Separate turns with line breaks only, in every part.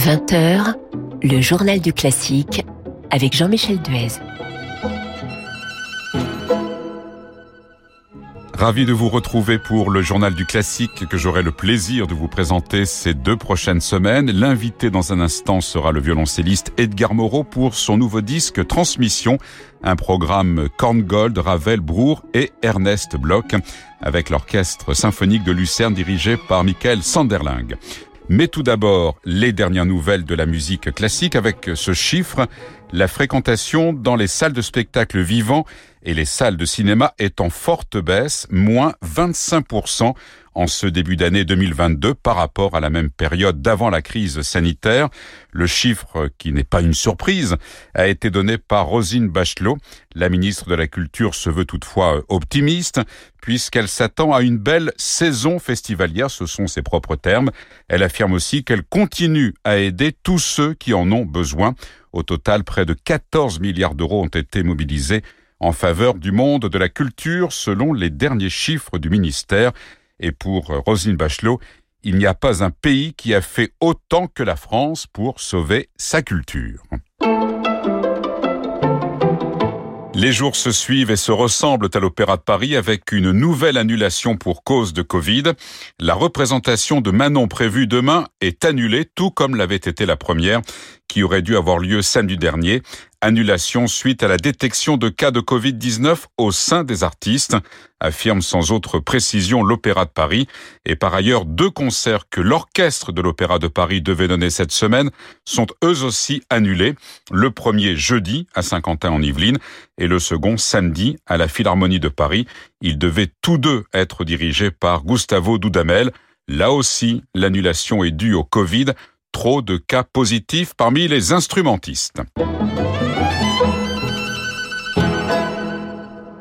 20h, le journal du classique avec Jean-Michel Duez.
Ravi de vous retrouver pour le journal du classique que j'aurai le plaisir de vous présenter ces deux prochaines semaines. L'invité dans un instant sera le violoncelliste Edgar Moreau pour son nouveau disque Transmission, un programme Korngold, Ravel, Brour et Ernest Bloch avec l'orchestre symphonique de Lucerne dirigé par Michael Sanderling. Mais tout d'abord, les dernières nouvelles de la musique classique avec ce chiffre, la fréquentation dans les salles de spectacle vivants et les salles de cinéma est en forte baisse, moins 25% en ce début d'année 2022 par rapport à la même période d'avant la crise sanitaire. Le chiffre, qui n'est pas une surprise, a été donné par Rosine Bachelot. La ministre de la Culture se veut toutefois optimiste, puisqu'elle s'attend à une belle saison festivalière, ce sont ses propres termes. Elle affirme aussi qu'elle continue à aider tous ceux qui en ont besoin. Au total, près de 14 milliards d'euros ont été mobilisés en faveur du monde de la culture selon les derniers chiffres du ministère. Et pour Rosine Bachelot, il n'y a pas un pays qui a fait autant que la France pour sauver sa culture. Les jours se suivent et se ressemblent à l'Opéra de Paris avec une nouvelle annulation pour cause de Covid. La représentation de Manon prévue demain est annulée, tout comme l'avait été la première, qui aurait dû avoir lieu samedi dernier. Annulation suite à la détection de cas de Covid-19 au sein des artistes, affirme sans autre précision l'Opéra de Paris. Et par ailleurs, deux concerts que l'orchestre de l'Opéra de Paris devait donner cette semaine sont eux aussi annulés. Le premier jeudi à Saint-Quentin en Yvelines et le second samedi à la Philharmonie de Paris. Ils devaient tous deux être dirigés par Gustavo Dudamel. Là aussi, l'annulation est due au Covid. Trop de cas positifs parmi les instrumentistes.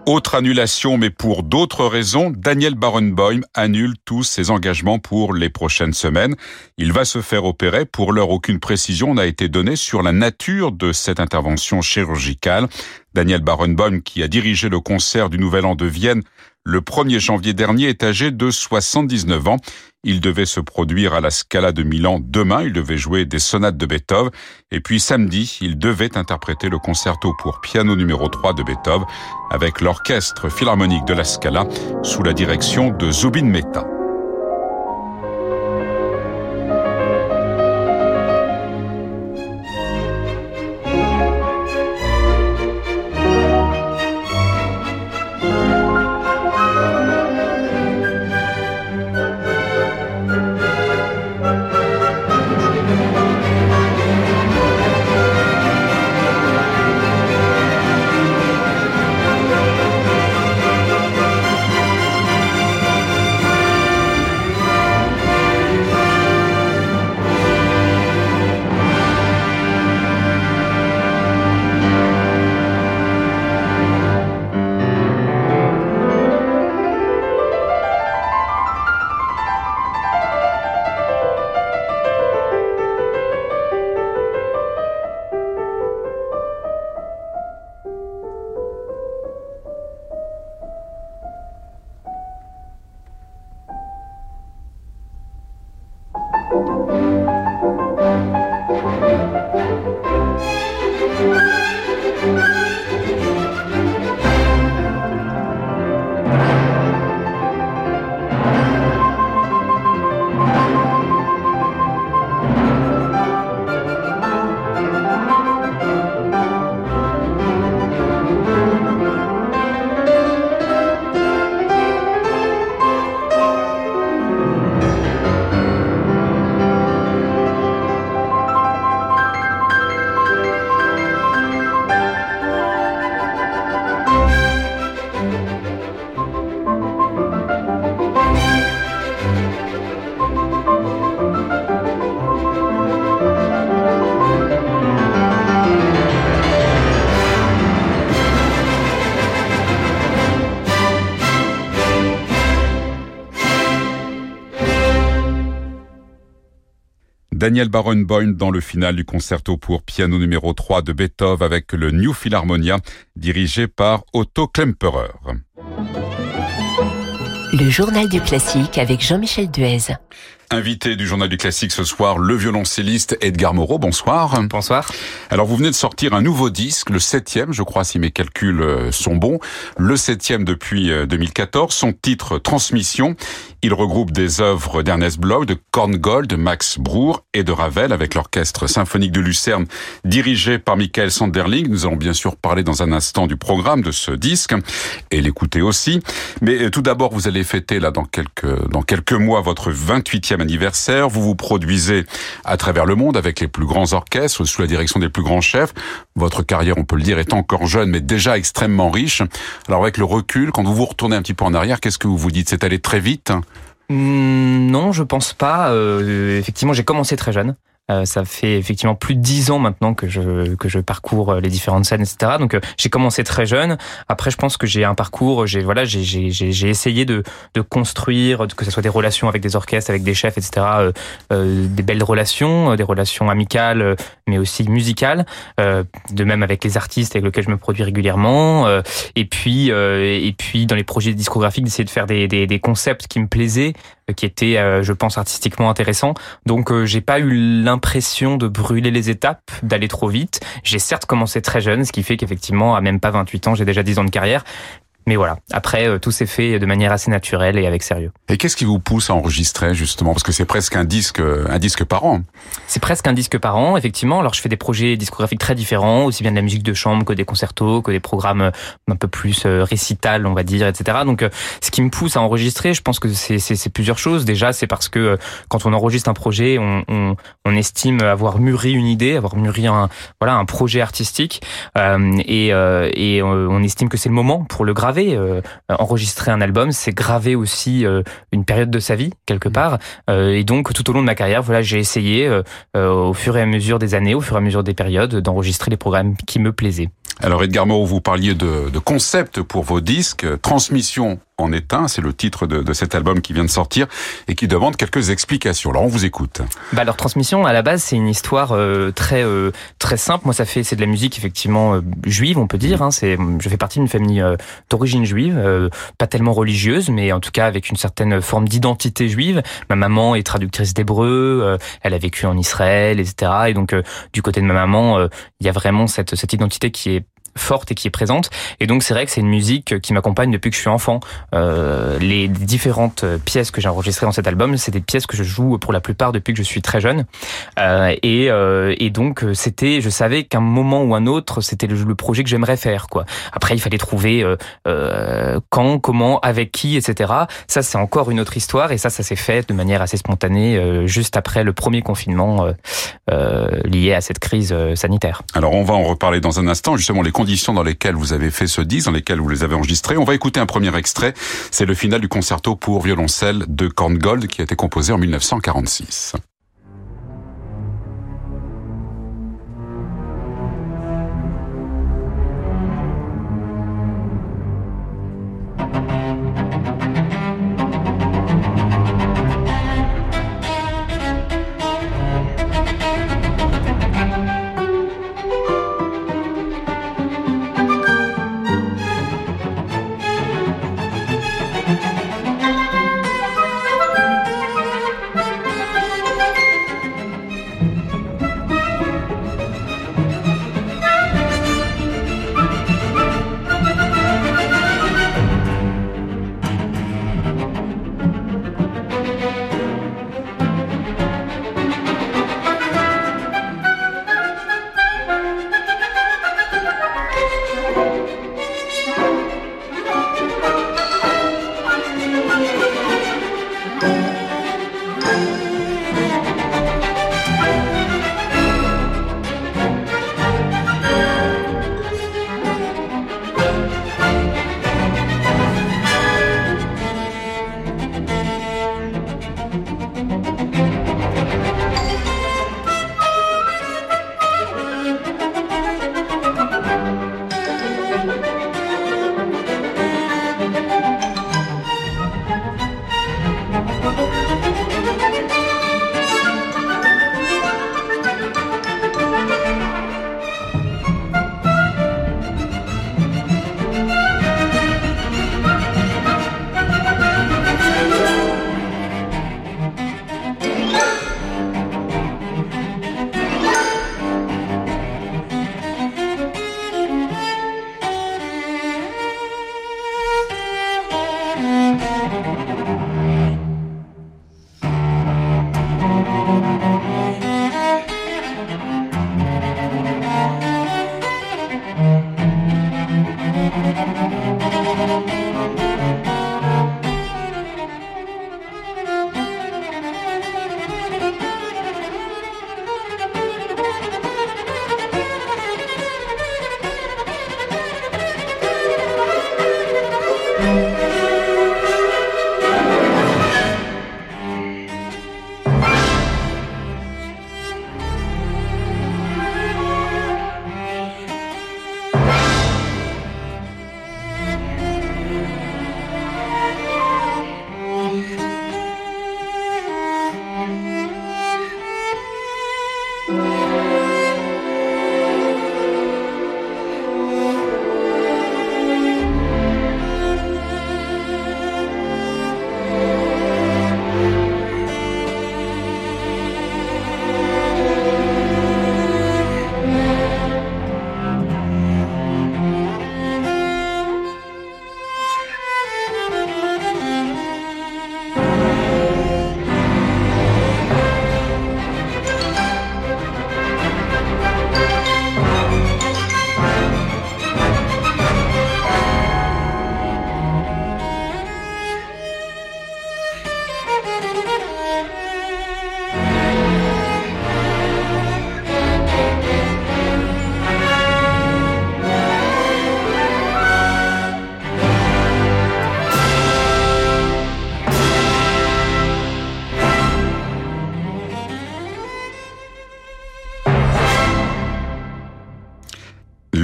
Autre annulation, mais pour d'autres raisons, Daniel Barenboim annule tous ses engagements pour les prochaines semaines. Il va se faire opérer. Pour l'heure, aucune précision n'a été donnée sur la nature de cette intervention chirurgicale. Daniel Barenboim, qui a dirigé le concert du Nouvel An de Vienne le 1er janvier dernier, est âgé de 79 ans. Il devait se produire à la Scala de Milan demain, il devait jouer des sonates de Beethoven, et puis samedi, il devait interpréter le concerto pour piano numéro 3 de Beethoven avec l'orchestre philharmonique de la Scala sous la direction de Zubin Mehta. Daniel Barenboim dans le final du concerto pour piano numéro 3 de Beethoven avec le New Philharmonia dirigé par Otto Klemperer.
Le journal du classique avec Jean-Michel Duez.
Invité du Journal du Classique ce soir, le violoncelliste Edgar Moreau. Bonsoir.
Bonsoir.
Alors vous venez de sortir un nouveau disque, le septième, je crois, si mes calculs euh, sont bons. Le septième depuis 2014. Euh, Son titre, Transmission. Il regroupe des œuvres d'Ernest Bloch, de Korngold, de Max Bruch et de Ravel avec l'orchestre symphonique de Lucerne dirigé par Michael Sanderling. Nous allons bien sûr parler dans un instant du programme de ce disque et l'écouter aussi. Mais euh, tout d'abord, vous allez fêter là dans quelques, dans quelques mois votre 28e anniversaire. Vous vous produisez à travers le monde avec les plus grands orchestres, sous la direction des plus grands chefs. Votre carrière, on peut le dire, est encore jeune, mais déjà extrêmement riche. Alors avec le recul, quand vous vous retournez un petit peu en arrière, qu'est-ce que vous vous dites? C'est allé très vite?
Hmm, non, je pense pas. Euh, effectivement, j'ai commencé très jeune. Euh, ça fait effectivement plus de dix ans maintenant que je que je parcours euh, les différentes scènes, etc. Donc euh, j'ai commencé très jeune. Après, je pense que j'ai un parcours. J'ai voilà, j'ai j'ai j'ai essayé de de construire, que ce soit des relations avec des orchestres, avec des chefs, etc. Euh, des belles relations, des relations amicales, mais aussi musicales. de même avec les artistes avec lesquels je me produis régulièrement. et puis et puis dans les projets discographiques, d'essayer de faire des, des des concepts qui me plaisaient qui était, euh, je pense, artistiquement intéressant. Donc, euh, j'ai pas eu l'impression de brûler les étapes, d'aller trop vite. J'ai certes commencé très jeune, ce qui fait qu'effectivement, à même pas 28 ans, j'ai déjà 10 ans de carrière. Mais voilà, après, euh, tout s'est fait de manière assez naturelle et avec sérieux.
Et qu'est-ce qui vous pousse à enregistrer, justement? Parce que c'est presque un disque, un disque par an.
C'est presque un disque par an, effectivement. Alors, je fais des projets discographiques très différents, aussi bien de la musique de chambre que des concertos, que des programmes un peu plus euh, récital, on va dire, etc. Donc, euh, ce qui me pousse à enregistrer, je pense que c'est plusieurs choses. Déjà, c'est parce que quand on enregistre un projet, on, on, on, estime avoir mûri une idée, avoir mûri un, voilà, un projet artistique, et, et on estime que c'est le moment pour le graver euh, enregistrer un album, c'est graver aussi euh, une période de sa vie quelque mmh. part. Euh, et donc tout au long de ma carrière, voilà, j'ai essayé au fur et à mesure des années, au fur et à mesure des périodes, d'enregistrer les programmes qui me plaisaient.
Alors Edgar Moreau, vous parliez de, de concept pour vos disques, transmission en est un, c'est le titre de, de, cet album qui vient de sortir et qui demande quelques explications. Alors on vous écoute.
Bah leur transmission à la base c'est une histoire euh, très euh, très simple. Moi ça fait c'est de la musique effectivement euh, juive on peut dire. Hein. C'est je fais partie d'une famille d'origine juive, pas tellement religieuse mais en tout cas avec une certaine forme d'identité juive. Ma maman est traductrice d'hébreu, elle a vécu en Israël etc. Et donc du côté de ma maman il y a vraiment cette cette identité qui est forte et qui est présente. Et donc c'est vrai que c'est une musique qui m'accompagne depuis que je suis enfant. Euh, les différentes pièces que j'ai enregistrées dans cet album, c'est des pièces que je joue pour la plupart depuis que je suis très jeune. Euh, et, euh, et donc c'était, je savais qu'un moment ou un autre, c'était le, le, projet que j'aimerais faire. Quoi. Après, il fallait trouver euh, euh, quand, comment, avec qui, etc. Ça, c'est encore une autre histoire. Et ça, ça s'est fait de manière assez spontanée euh, juste après le premier confinement lié à cette crise sanitaire.
Alors, on va en reparler dans un instant. Justement, les conditions dans lesquelles vous avez fait ce disque, dans lesquelles vous les avez enregistrés. On va écouter un premier extrait. C'est le final du concerto pour violoncelle de Korngold qui a été composé en 1946.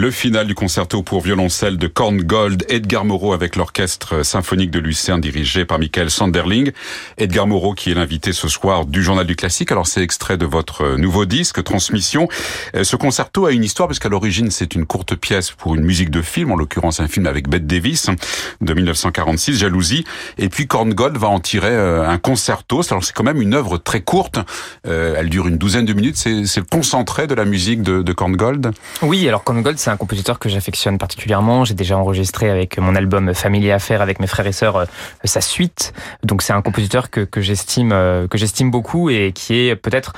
Le final du concerto pour violoncelle de Korngold, Edgar Moreau avec l'orchestre symphonique de Lucerne dirigé par Michael Sanderling. Edgar Moreau qui est l'invité ce soir du Journal du Classique. Alors c'est extrait de votre nouveau disque, Transmission. Euh, ce concerto a une histoire parce qu'à l'origine c'est une courte pièce pour une musique de film, en l'occurrence un film avec Bette Davis de 1946, Jalousie. Et puis Korngold va en tirer euh, un concerto. Alors c'est quand même une œuvre très courte. Euh, elle dure une douzaine de minutes. C'est le concentré de la musique de, de Korngold.
Oui, alors Korngold c'est un compositeur que j'affectionne particulièrement. J'ai déjà enregistré avec mon album Famille Affaires avec mes frères et sœurs euh, sa suite. Donc c'est un compositeur que, que j'estime euh, que j'estime beaucoup et qui est peut-être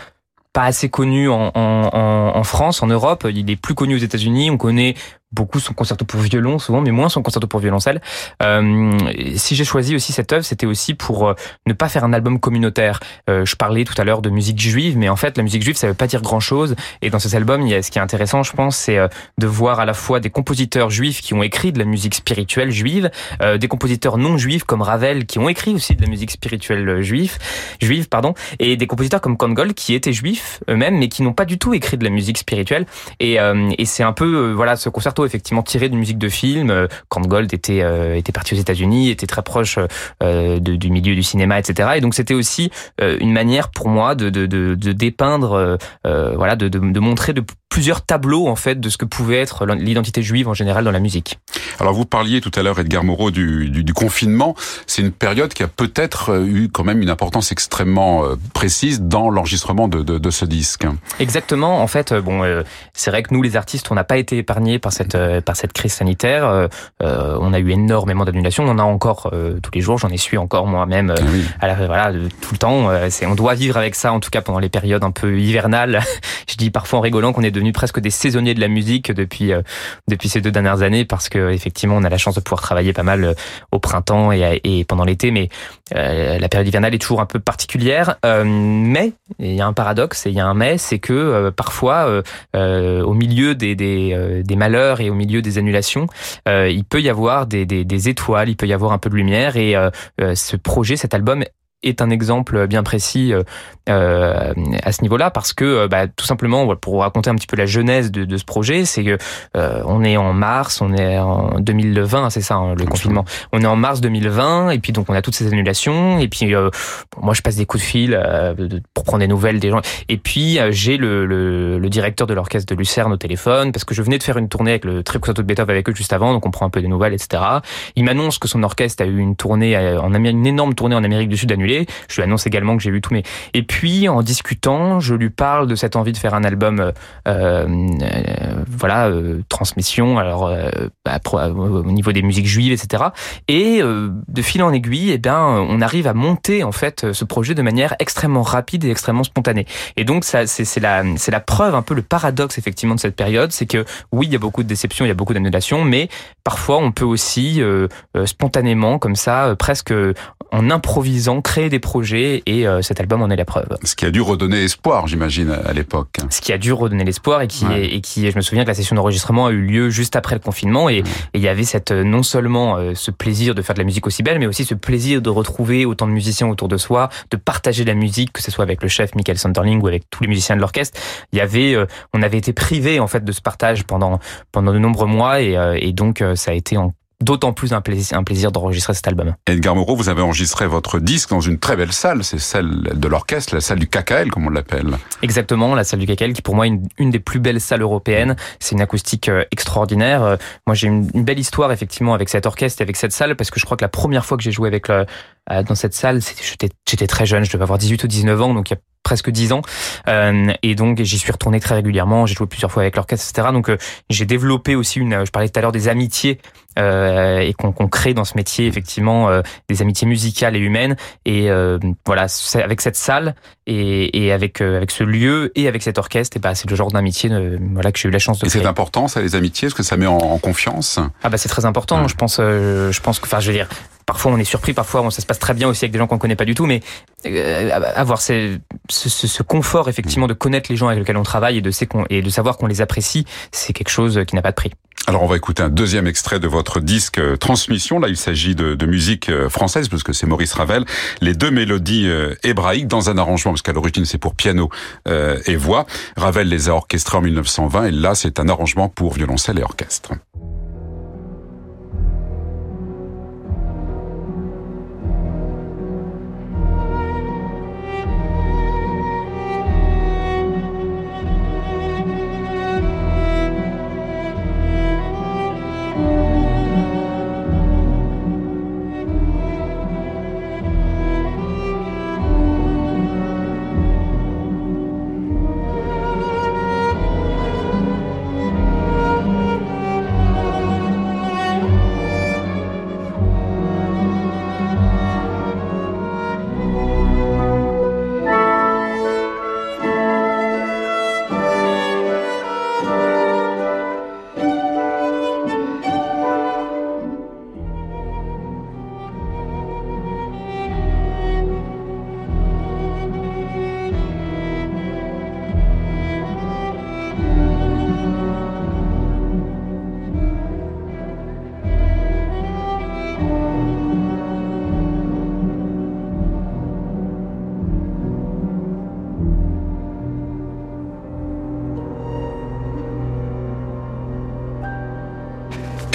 pas assez connu en, en, en, France, en Europe. Il est plus connu aux États-Unis. On connaît beaucoup son concerto pour violon souvent, mais moins son concerto pour violoncelle. Euh, si j'ai choisi aussi cette œuvre, c'était aussi pour euh, ne pas faire un album communautaire. Euh, je parlais tout à l'heure de musique juive, mais en fait la musique juive ça veut pas dire grand chose. Et dans cet album, il y a, ce qui est intéressant, je pense, c'est euh, de voir à la fois des compositeurs juifs qui ont écrit de la musique spirituelle juive, euh, des compositeurs non juifs comme Ravel qui ont écrit aussi de la musique spirituelle juive, juive pardon, et des compositeurs comme Kongol qui étaient juifs eux-mêmes, mais qui n'ont pas du tout écrit de la musique spirituelle. Et, et c'est un peu voilà ce concerto effectivement tiré d'une musique de film. Euh, quand Gold était euh, était parti aux États-Unis, était très proche euh, du milieu du cinéma, etc. Et donc c'était aussi une manière pour moi de de, de, de dépeindre, voilà, de, de, de montrer de plusieurs tableaux en fait de ce que pouvait être l'identité juive en général dans la musique.
Alors vous parliez tout à l'heure, Edgar Moreau, du, du, du confinement. C'est une période qui a peut-être eu quand même une importance extrêmement précise dans l'enregistrement de, de, de, ce disque.
Exactement. En fait, bon, c'est vrai que nous, les artistes, on n'a pas été épargnés par cette par cette crise sanitaire. Euh, on a eu énormément d'annulations. On en a encore tous les jours. J'en ai su encore moi-même. Oui. À la, voilà, tout le temps. c'est on doit vivre avec ça, en tout cas pendant les périodes un peu hivernales. Je dis parfois en rigolant qu'on est devenu presque des saisonniers de la musique depuis depuis ces deux dernières années parce que effectivement on a la chance de pouvoir travailler pas mal au printemps et, et pendant l'été, mais euh, la période hivernale est toujours un peu particulière. Euh, mais il y a un paradoxe et il y a un mais, c'est que euh, parfois au milieu des, des, des, malheurs et au milieu des annulations, il peut y avoir des, étoiles, il peut y avoir un peu de lumière et ce projet, cet album est un exemple bien précis euh, à ce niveau-là parce que bah, tout simplement pour raconter un petit peu la genèse de, de ce projet, c'est que euh, on est en mars, on est en 2020, c'est ça hein, le confinement. On est en mars 2020 et puis donc on a toutes ces annulations et puis euh, moi je passe des coups de fil euh, pour prendre des nouvelles des gens et puis euh, j'ai le, le, le, directeur de l'orchestre de Lucerne au téléphone parce que je venais de faire une tournée avec le Trio de Beethoven avec eux juste avant donc on prend un peu des nouvelles etc. Il m'annonce que son orchestre a eu une tournée en Amérique, une énorme tournée en Amérique du Sud annulée Je lui annonce également que j'ai vu tous mes. Et puis en discutant, je lui parle de cette envie de faire un album, euh, euh, voilà, euh, transmission. Alors bah, au niveau des musiques juives, etc. Et de fil en aiguille, eh bien, on arrive à monter en fait ce projet de manière extrêmement rapide et extrêmement spontanée. Et donc ça, c'est la, c'est la preuve un peu le paradoxe effectivement de cette période, c'est que oui, il y a beaucoup de déceptions, il y a beaucoup d'annulations, mais parfois on peut aussi spontanément, comme ça, presque en improvisant, créer des projets et euh, cet album en est la preuve.
Ce qui a dû redonner espoir, j'imagine, à l'époque.
Ce qui a dû redonner l'espoir et qui, et qui, je me souviens que la session d'enregistrement a eu lieu juste après le confinement et, il y avait cette euh, non seulement euh, ce plaisir de faire de la musique aussi belle, mais aussi ce plaisir de retrouver autant de musiciens autour de soi, de partager la musique, que ce soit avec le chef Michael Sanderling ou avec tous les musiciens de l'orchestre. Il y avait, on avait été privé en fait de ce partage pendant pendant de nombreux mois et, et donc ça a été en d'autant plus un plaisir, un plaisir d'enregistrer cet album.
Edgar Moreau, vous avez enregistré votre disque dans une très belle salle, c'est celle de l'orchestre, la salle du KKL comme on l'appelle.
Exactement, la salle du KKL qui pour moi est une, une des plus belles salles européennes. C'est une acoustique euh, extraordinaire. Euh, moi j'ai une, une, belle histoire effectivement avec cet orchestre et avec cette salle parce que je crois que la première fois que j'ai joué avec le, euh, dans cette salle, j'étais très jeune, je devais avoir 18 ou 19 ans, donc il y a presque 10 ans. Euh, et donc j'y suis retourné très régulièrement, j'ai joué plusieurs fois avec l'orchestre, etc. Donc euh, j'ai développé aussi une, je parlais tout à l'heure des amitiés et qu'on crée dans ce métier effectivement euh, des amitiés musicales et humaines. Et euh, voilà, avec cette salle et, et avec avec ce lieu et avec cet orchestre, et bah c'est le genre d'amitié voilà que j'ai eu la chance de.
Et c'est important ça les amitiés, est-ce que ça met en, en confiance
Ah bah c'est très important. Je pense, je pense que, enfin je veux dire, parfois on est surpris, parfois ça se passe très bien aussi avec des gens qu'on connaît pas du tout, mais euh, avoir ce, ce, ce, confort effectivement de connaître les gens avec lesquels on travaille et de, et de savoir qu'on les apprécie, c'est quelque chose qui n'a pas de prix.
Alors on va écouter un deuxième extrait de votre disque euh, Transmission. Là, il s'agit de, musique euh, française parce que c'est Maurice Ravel. Les deux mélodies hébraïques dans un arrangement parce qu'à l'origine c'est pour piano et voix. Ravel les a orchestrées en 1920 et là c'est un arrangement pour violoncelle et orchestre.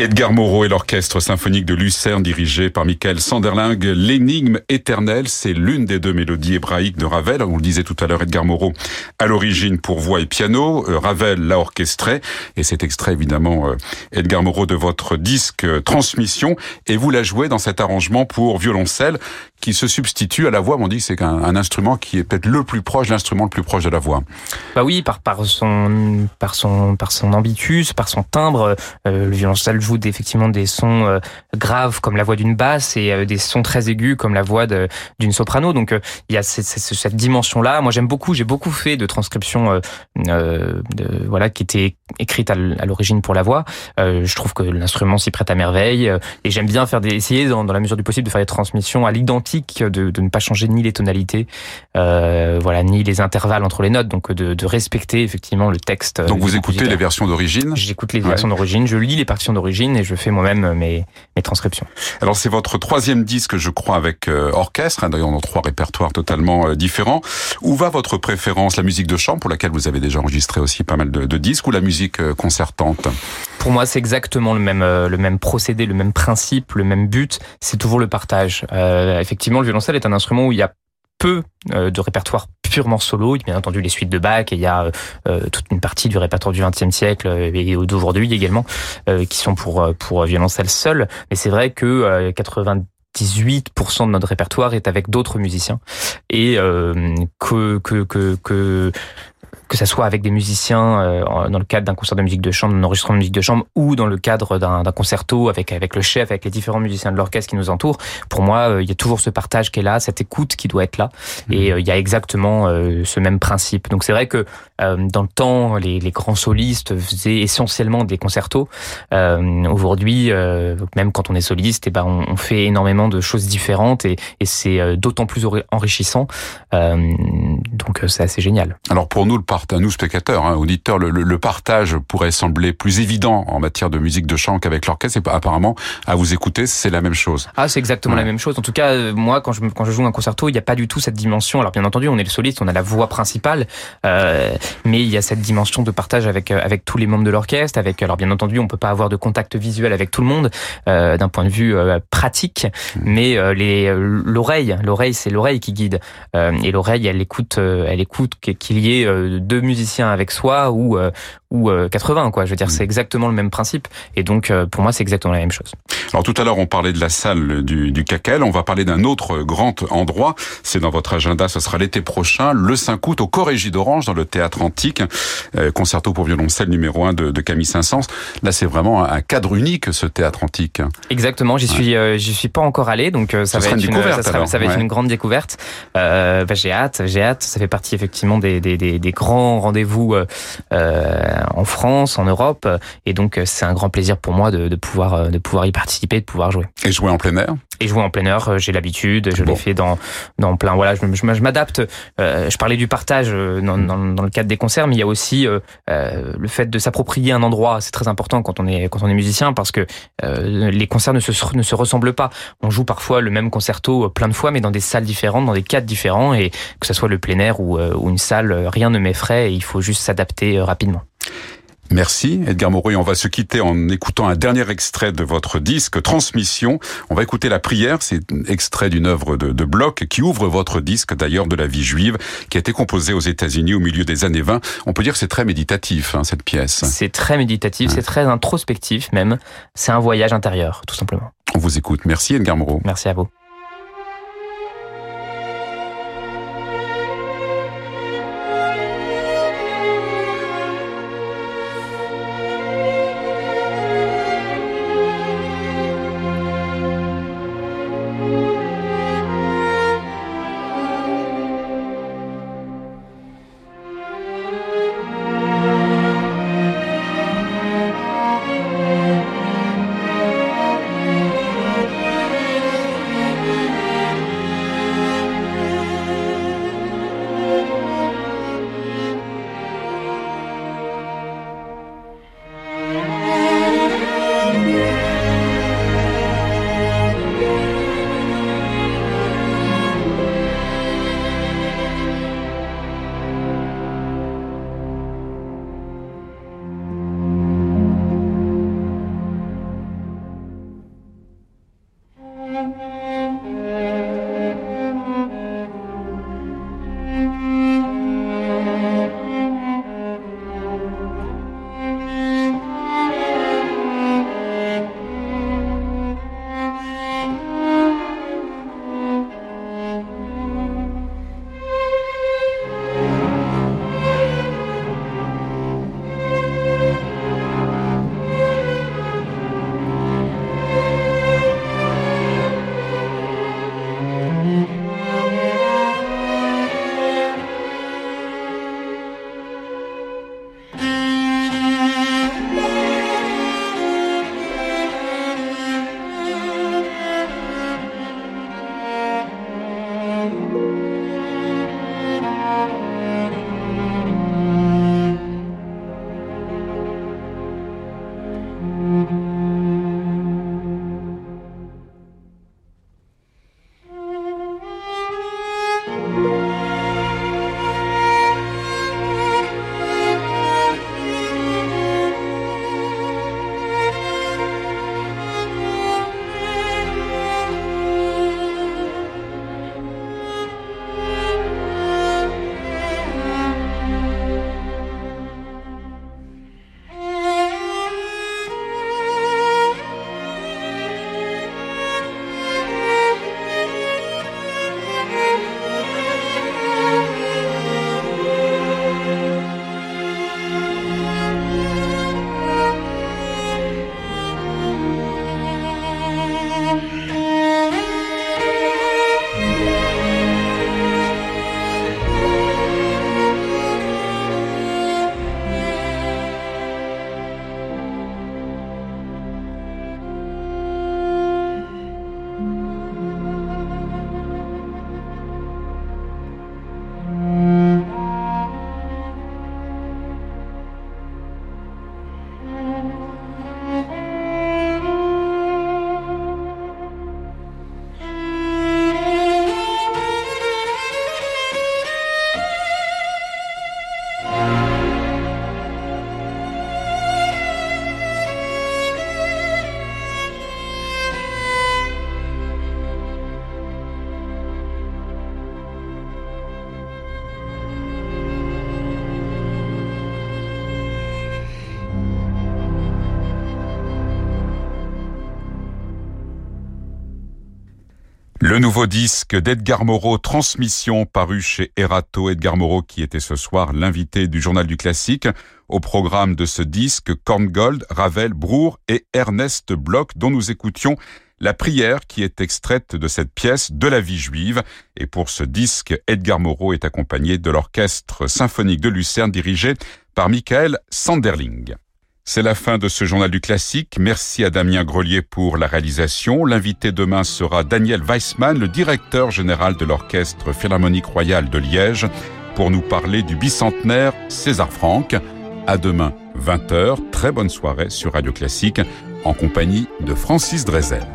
Edgar Moreau et l'orchestre symphonique de Lucerne dirigé par Michael Sanderling. L'énigme éternelle, c'est l'une des deux mélodies hébraïques de Ravel. On le disait tout à l'heure, Edgar Moreau à l'origine pour voix et piano. Euh, Ravel l'a orchestré. Et cet extrait, évidemment, euh, Edgar Moreau de votre disque euh, Transmission. Et vous la jouez dans cet arrangement pour violoncelle qui se substitue à la voix. On dit que c'est un, instrument qui est peut-être le plus proche, l'instrument le plus proche de la voix.
Bah oui, par, son, par son, par son ambitus, par son timbre, le violoncelle joue effectivement des sons euh, graves comme la voix d'une basse et euh, des sons très aigus comme la voix d'une soprano. Donc euh, il y a cette, cette dimension-là. Moi j'aime beaucoup, j'ai beaucoup fait de transcriptions de, voilà qui étaient écrites à l'origine pour la voix. je trouve que l'instrument s'y prête à merveille et j'aime bien faire des, essayer dans, dans, la mesure du possible de faire des transmissions à l'identique, de, de, ne pas changer ni les tonalités, voilà, ni les intervalles entre les notes, donc de, de respecter effectivement le texte.
Donc vous écoutez les versions d'origine?
J'écoute les versions d'origine, je lis les partitions d'origine et je fais moi-même mes, mes transcriptions.
Alors c'est votre troisième disque, je crois, avec euh, orchestre, hein, d'ailleurs dans trois répertoires totalement euh, différents. Où va votre préférence La musique de chambre, pour laquelle vous avez déjà enregistré aussi pas mal de, de disques, ou la musique euh, concertante?
Pour moi, c'est exactement le même, le même procédé, le même principe, le même but. C'est toujours le partage. effectivement, le violoncelle est un instrument où il y a peu de répertoire purement solo. Il y a bien entendu les suites de Bach il y a euh, toute une partie du répertoire du XXe siècle euh, et d'aujourd'hui également euh, qui sont pour pour violoncelle seule. Mais c'est vrai que 90 98% de notre répertoire est avec d'autres musiciens et que que que que que ça soit avec des musiciens euh, dans le cadre d'un concert de musique de chambre, d'un enregistrement de musique de chambre, ou dans le cadre d'un concerto avec avec le chef, avec les différents musiciens de l'orchestre qui nous entourent. Pour moi, euh, il y a toujours ce partage qui est là, cette écoute qui doit être là, mmh. et euh, il y a exactement ce même principe. Donc c'est vrai que dans le temps, les, les, grands solistes faisaient essentiellement des concertos. Aujourd'hui, même quand on est soliste, et eh ben on, on, fait énormément de choses différentes, et, et c'est d'autant plus enrichissant. donc c'est assez génial.
Alors pour nous, le à nous spectateurs, hein, auditeurs, le, le, partage pourrait sembler plus évident en matière de musique de chant qu'avec l'orchestre. Et apparemment, à vous écouter, c'est la même chose.
Ah, c'est exactement la même chose. En tout cas, euh, moi, quand je, quand je joue un concerto, il n'y a pas du tout cette dimension. Alors, bien entendu, on est le soliste, on a la voix principale, euh, mais il y a cette dimension de partage avec euh, avec tous les membres de l'orchestre. Avec, alors, bien entendu, on peut pas avoir de contact visuel avec tout le monde euh, d'un point de vue euh, pratique, mmh. mais les l'oreille, l'oreille, c'est l'oreille qui guide. et l'oreille, elle écoute, elle écoute qu'il y ait deux musiciens avec soi ou euh, ou 80 euh, quoi. Je veux dire, mm. c'est exactement le même principe. Et donc, euh, pour moi, c'est exactement la même chose.
Alors tout à l'heure, on parlait de la salle du, du Caquel. On va parler d'un autre grand endroit. C'est dans votre agenda. Ce sera l'été prochain, le 5 août, au Corégie d'Orange, dans le Théâtre Antique. concerto pour violoncelle numéro 1 de, de Camille Saint-Saëns. Là, c'est vraiment un cadre unique, ce Théâtre Antique.
Exactement. J'y suis, j'y suis pas encore allé, donc ça, va être une, découverte, ça, ça va être une grande découverte. Euh, bah, j'ai hâte, j'ai hâte. Ça fait partie effectivement des, des, des, des grands rendez-vous euh, en France, en Europe, et donc euh, c'est un grand plaisir pour moi de, de, pouvoir euh, de pouvoir y participer, de pouvoir jouer.
Et jouer en plein air?
Et jouer en plein air, euh, j'ai l'habitude, je l'ai fait dans dans plein. Voilà, je, je, m'adapte. je parlais du partage dans, dans, dans, le cadre des concerts, mais il y a aussi euh, le fait de s'approprier un endroit. C'est très important quand on est quand on est musicien parce que les concerts ne se ne se ressemblent pas. On joue parfois le même concerto plein de fois, mais dans des salles différentes, dans des cadres différents, et que ce soit le plein air ou, ou une salle, rien ne m'effraie. Et il faut juste s'adapter rapidement.
Merci Edgar Moreau et on va se quitter en écoutant un dernier extrait de votre disque Transmission. On va écouter La prière, c'est extrait d'une œuvre de, de Bloch qui ouvre votre disque d'ailleurs de la vie juive qui a été composée aux États-Unis au milieu des années 20. On peut dire que c'est très méditatif hein, cette pièce.
C'est très méditatif, c'est très introspectif même. C'est un voyage intérieur tout simplement.
On vous écoute. Merci Edgar Moreau.
Merci à vous.
Le nouveau disque d'Edgar Moreau, Transmission, paru chez Erato. Edgar Moreau qui était ce soir l'invité du journal du classique. Au programme de ce disque, Korngold, Ravel, Brour et Ernest Bloch, dont nous écoutions la prière qui est extraite de cette pièce de la vie juive. Et pour ce disque, Edgar Moreau est accompagné de l'orchestre symphonique de Lucerne dirigé par Michael Sanderling. C'est la fin de ce journal du classique. Merci à Damien Grelier pour la réalisation. L'invité demain sera Daniel Weissmann, le directeur général de l'Orchestre Philharmonique Royal de Liège, pour nous parler du bicentenaire César Franck. À demain, 20h. Très bonne soirée sur Radio Classique en compagnie de Francis Drezel.